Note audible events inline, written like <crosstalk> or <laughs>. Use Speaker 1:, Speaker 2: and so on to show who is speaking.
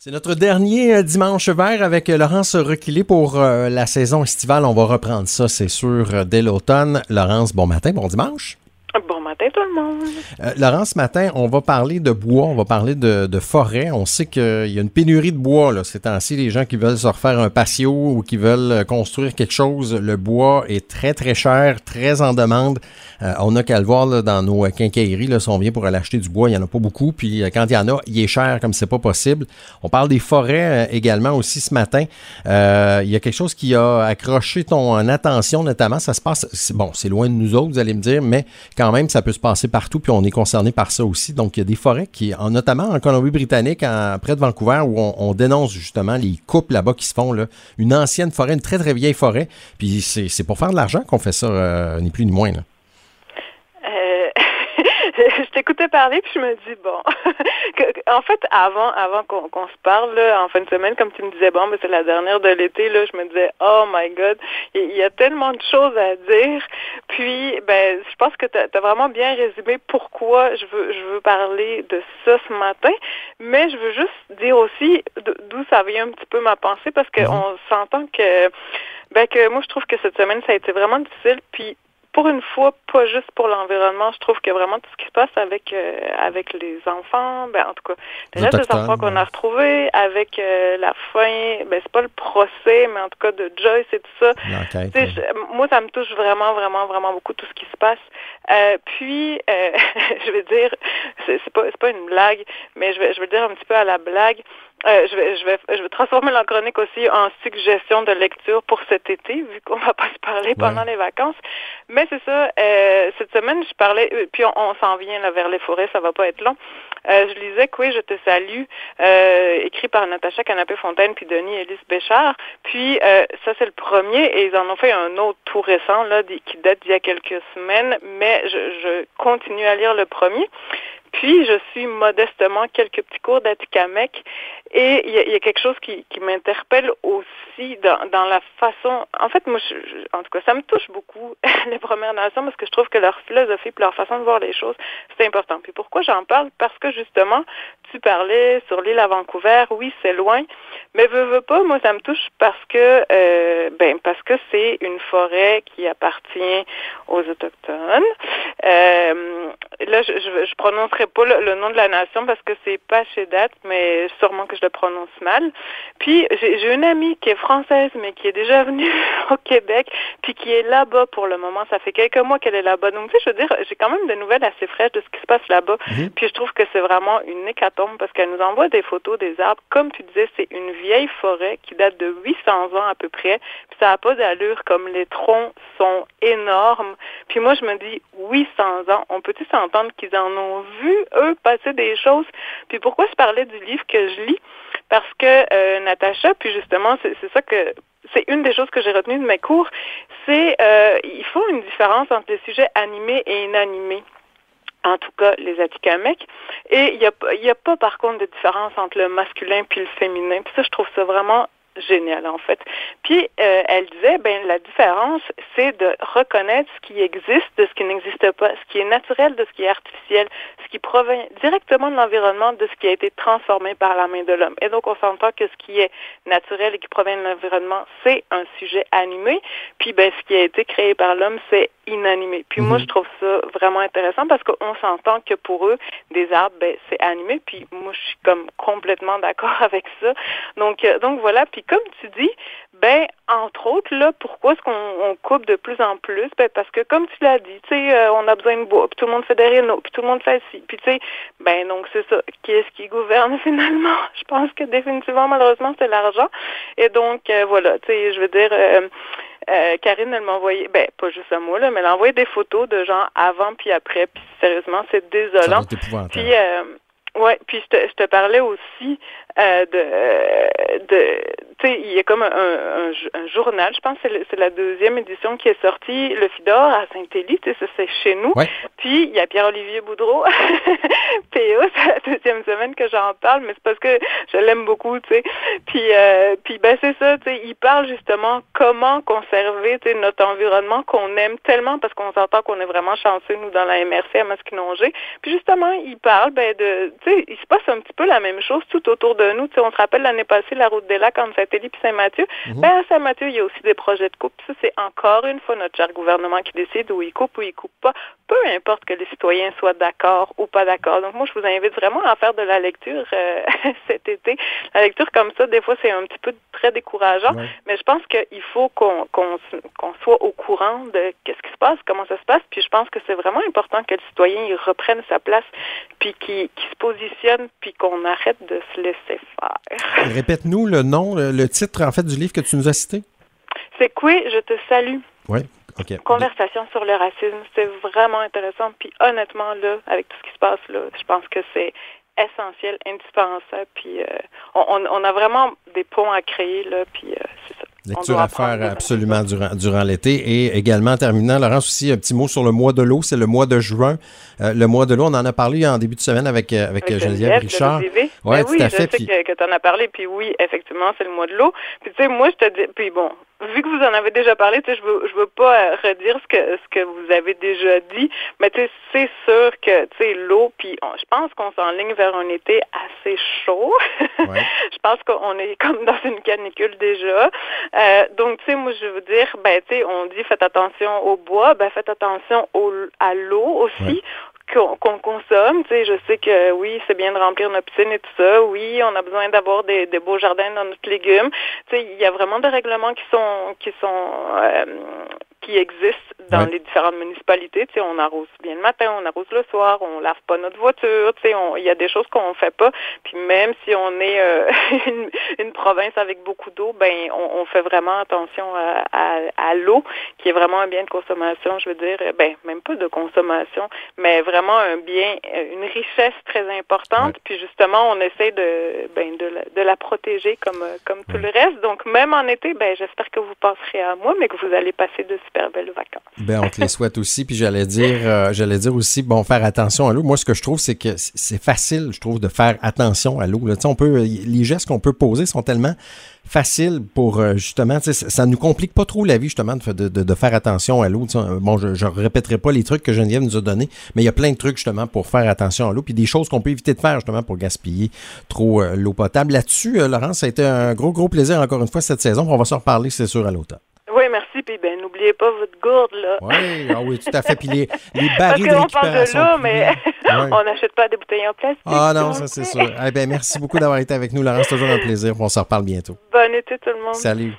Speaker 1: C'est notre dernier euh, dimanche vert avec euh, Laurence Requilé pour euh, la saison estivale. On va reprendre ça, c'est sûr, dès l'automne. Laurence, bon matin, bon dimanche.
Speaker 2: Bon matin tout le monde.
Speaker 1: Euh, Laurent, ce matin, on va parler de bois, on va parler de, forêt. On sait qu'il y a une pénurie de bois là, ces temps-ci. Les gens qui veulent se refaire un patio ou qui veulent euh, construire quelque chose, le bois est très, très cher, très en demande. Euh, on n'a qu'à le voir là, dans nos quincailleries. Là, si on vient pour aller acheter du bois, il n'y en a pas beaucoup. Puis quand il y en a, il est cher comme c'est pas possible. On parle des forêts également aussi ce matin. il y a quelque chose qui a accroché ton attention notamment. Ça se passe, bon, c'est loin de nous autres, vous allez me dire, mais quand même, ça peut se passer partout, puis on est concerné par ça aussi. Donc, il y a des forêts qui, en, notamment en Colombie-Britannique, près de Vancouver, où on, dénonce justement les coupes là-bas qui se font, là. une ancienne forêt, une très, très vieille forêt. Puis c'est pour faire de l'argent qu'on fait ça, euh, ni plus ni moins.
Speaker 2: T'écoutais parler puis je me dis bon <laughs> en fait avant avant qu'on se parle là, en fin de semaine comme tu me disais bon mais c'est la dernière de l'été là je me disais oh my god il y, a tellement de choses à dire puis ben je pense que tu as, vraiment bien résumé pourquoi je veux je veux parler de ça ce matin mais je veux juste dire aussi d'où ça vient un petit peu ma pensée parce qu'on mhm. s'entend que ben que moi je trouve que cette semaine ça a été vraiment difficile puis pour une fois, pas juste pour l'environnement, je trouve que vraiment tout ce qui se passe avec euh, avec les enfants, ben en tout cas, les restes des enfants qu'on a retrouvés, avec euh, la fin, ben c'est pas le procès, mais en tout cas de Joyce et tout ça. moi, ça me touche vraiment, vraiment, vraiment beaucoup tout ce qui se passe. Euh, puis, <laughs> je vais dire, c'est pas c'est pas une blague, mais je vais je vais dire un petit peu à la blague. Euh, je, vais, je, vais, je vais transformer la chronique aussi en suggestion de lecture pour cet été, vu qu'on va pas se parler pendant les vacances. Mais c'est ça, euh, cette semaine, je parlais, euh, puis on, s'en vient là, vers les forêts, ça va pas être long. Euh, je lisais que oui, je te salue, euh, écrit par Natacha Canapé-Fontaine puis Denis Ellis Béchard. Puis ça, c'est le premier, et ils en ont fait un autre tout récent, là, qui date d'il y a quelques semaines, mais je, je continue à lire le premier. Puis, je suis modestement quelques petits cours d'Atikamek et il y, a quelque chose qui, qui m'interpelle aussi dans, dans, la façon... En fait, moi, je, en tout cas, ça me touche beaucoup, <laughs> les Premières Nations, parce que je trouve que leur philosophie leur façon de voir les choses, c'est important. Puis pourquoi j'en parle? Parce que, justement, tu parlais sur l'île à Vancouver, oui, c'est loin, mais veux, veux pas, moi, ça me touche parce que, euh, ben, parce que c'est une forêt qui appartient aux Autochtones. Euh, là, je, je, je prononcerai pas le, nom de la nation parce que c'est pas chez date, mais sûrement que je le prononce mal. Puis j'ai une amie qui est française, mais qui est déjà venue <laughs> au Québec, puis qui est là-bas pour le moment. Ça fait quelques mois qu'elle est là-bas. Donc, tu sais, je veux dire, j'ai quand même des nouvelles assez fraîches de ce qui se passe là-bas. Mhm. Puis je trouve que c'est vraiment une parce qu'elle nous envoie des photos des arbres. Comme tu disais, c'est une vieille forêt qui date de 800 ans à peu près. Puis ça n'a pas d'allure comme les troncs sont énormes. Puis moi, je me dis, 800 ans, on peut-tu s'entendre qu'ils en ont vu eux, passer des choses? Puis pourquoi je parlais du livre que je lis? Parce que euh, Natacha, puis justement, c'est ça que c'est une des choses que j'ai retenues de mes cours, c'est euh, il faut une différence entre les sujets animés et inanimés en tout cas les Atikamekw. Et il n'y a, a pas par contre de différence entre le masculin puis le féminin. Puis ça, je trouve ça vraiment génial en fait. Puis euh, elle disait ben la différence c'est de reconnaître ce qui existe de ce qui n'existe pas, ce qui est naturel de ce qui est artificiel, qui provient directement de l'environnement de ce qui a été transformé par la main de l'homme. Et donc on s'entend que ce qui est naturel et qui provient de l'environnement, c'est un sujet animé, puis ben ce qui a été créé par l'homme, c'est inanimé. Puis moi, mhm. je trouve ça vraiment intéressant parce qu'on s'entend que pour eux, des arbres, ben, c'est animé. Puis moi, je suis comme complètement d'accord <laughs> avec ça. Donc, euh, donc voilà. Puis comme tu dis, ben entre autres là, pourquoi est-ce qu'on coupe de plus en plus? Ben parce que comme tu l'as dit, tu sais, euh, on a besoin de bois, puis tout le monde fait des rénaux, puis tout le monde fait ci, puis tu sais, ben donc c'est ça. Qui est-ce qui gouverne <laughs> finalement? Je pense que définitivement, malheureusement, c'est l'argent. Et donc euh, voilà, tu sais, je veux dire. Euh, Karine, elle m'a envoyé, ben pas juste à moi, là, mais elle a envoyé des photos de gens avant puis après. Puis sérieusement, c'est désolant. Puis ouais, puis je te, je te parlais aussi euh, de, de tu sais, il y a comme un, un, journal, je pense que c'est la deuxième édition qui est sortie, le Fidor à Saint-Élie, tu sais, c'est chez nous. Puis il y a Pierre-Olivier Boudreau, <laughs> PO, deuxième semaine que j'en parle, mais c'est parce que je l'aime beaucoup, tu sais. Puis, euh, puis ben c'est ça, tu sais, il parle justement comment conserver, tu sais, notre environnement qu'on aime tellement parce qu'on s'entend qu'on est vraiment chanceux, nous, dans la MRC à Masquinongé. Puis justement, il parle, ben de, tu sais, il se passe un petit peu la même chose tout autour de nous. Tu sais, on se rappelle l'année passée la route des lacs entre Saint-Élie puis Saint-Mathieu. Mhm. Ben à Saint-Mathieu, il y a aussi des projets de coupe. Ça, c'est encore une fois notre cher gouvernement qui décide où il coupe ou il coupe pas. Peu importe que les citoyens soient d'accord ou pas d'accord. Donc moi, je vous invite vraiment à faire de la lecture euh, <laughs> cet été. La lecture comme ça, des fois, c'est un petit peu très décourageant, mais je pense qu'il faut qu'on qu'on soit au courant de qu'est-ce qui se passe, comment ça se passe. Puis je pense que c'est vraiment important que le citoyen il reprenne sa place, puis qu'il se positionne, puis qu'on arrête de se laisser faire.
Speaker 1: Répète-nous le nom, le, titre en fait du livre que tu nous as cité.
Speaker 2: C'est quoi Je te salue.
Speaker 1: Oui.
Speaker 2: Conversation sur le racisme, c'est vraiment intéressant. Puis honnêtement, là, avec tout ce qui se passe là, je pense que c'est essentiel, indispensable. Puis euh, on, on, a vraiment des ponts à créer là. Puis euh, c'est ça.
Speaker 1: Lecture à faire absolument durant, durant l'été. Et également, en terminant, Laurence, aussi un petit mot sur le mois de l'eau. C'est le mois de juin. Euh, le mois de l'eau, on en a parlé en début de semaine avec, avec, Geneviève, Richard.
Speaker 2: Oui, ouais, tout à fait. Je sais que, tu en as parlé. Puis oui, effectivement, c'est le mois de l'eau. Puis tu sais, moi, je te dis... Puis bon, vu que vous en avez déjà parlé, tu sais, je veux, je veux pas euh, redire ce que ce que vous avez déjà dit, mais tu sais, c'est sûr que tu sais l'eau, puis je pense qu'on s'enligne vers un été assez chaud. <laughs> je pense qu'on est comme dans une canicule déjà. Euh, donc tu sais, moi je veux dire, ben tu sais, on dit faites attention au bois, ben faites attention au, à l'eau aussi qu'on consomme. Tu sais, je sais que oui, c'est bien de remplir nos piscines et tout ça. Oui, on a besoin d'avoir des, des, beaux jardins dans notre légumes. Tu sais, il y a vraiment des règlements qui sont qui sont euh, qui existent dans les différentes municipalités. Tu sais, on arrose bien le matin, on arrose le soir, on lave pas notre voiture. Tu sais, il y a des choses qu'on fait pas. Puis même si on est euh, <laughs> une, une, province avec beaucoup d'eau, ben on, on, fait vraiment attention à, à, à l'eau, qui est vraiment un bien de consommation. Je veux dire, ben même pas de consommation, mais vraiment un bien, une richesse très importante. Puis justement, on essaie de ben de la, de la protéger comme comme tout le reste. Donc même en été, ben j'espère que vous passerez à moi, mais que vous allez passer de super belles vacances.
Speaker 1: Ben, on te les souhaite aussi. Puis j'allais dire, euh, j'allais dire aussi, bon, faire attention à l'eau. Moi, ce que je trouve, c'est que c'est facile, je trouve, de faire attention à l'eut. On peut, les gestes qu'on peut poser sont tellement faciles pour euh, justement, ça nous complique pas trop la vie justement de, de, faire attention à l'eau. Bon, je, je répéterai pas les trucs que Geneviève nous a donnés, mais il y a plein de trucs justement pour faire attention à l'eau, puis des choses qu'on peut éviter de faire justement pour gaspiller trop euh, l'eau potable. Là-dessus, Laurence, ça a été un gros, gros plaisir encore une fois cette saison. On va s'en reparler, c'est sûr, à l'automne.
Speaker 2: Oui, merci. Puis ben, n'oubliez pas votre gourde, là.
Speaker 1: Oui, ah oui, tout à fait. Puis les, les barils
Speaker 2: Parce qu'on parle de l'eau, mais on n'achète pas des bouteilles en plastique.
Speaker 1: Ah non, ça c'est sûr. Eh bien, merci beaucoup d'avoir été avec nous, Laurence. C'est toujours un plaisir. On se reparle bientôt.
Speaker 2: Bonne été, tout le monde.
Speaker 1: Salut.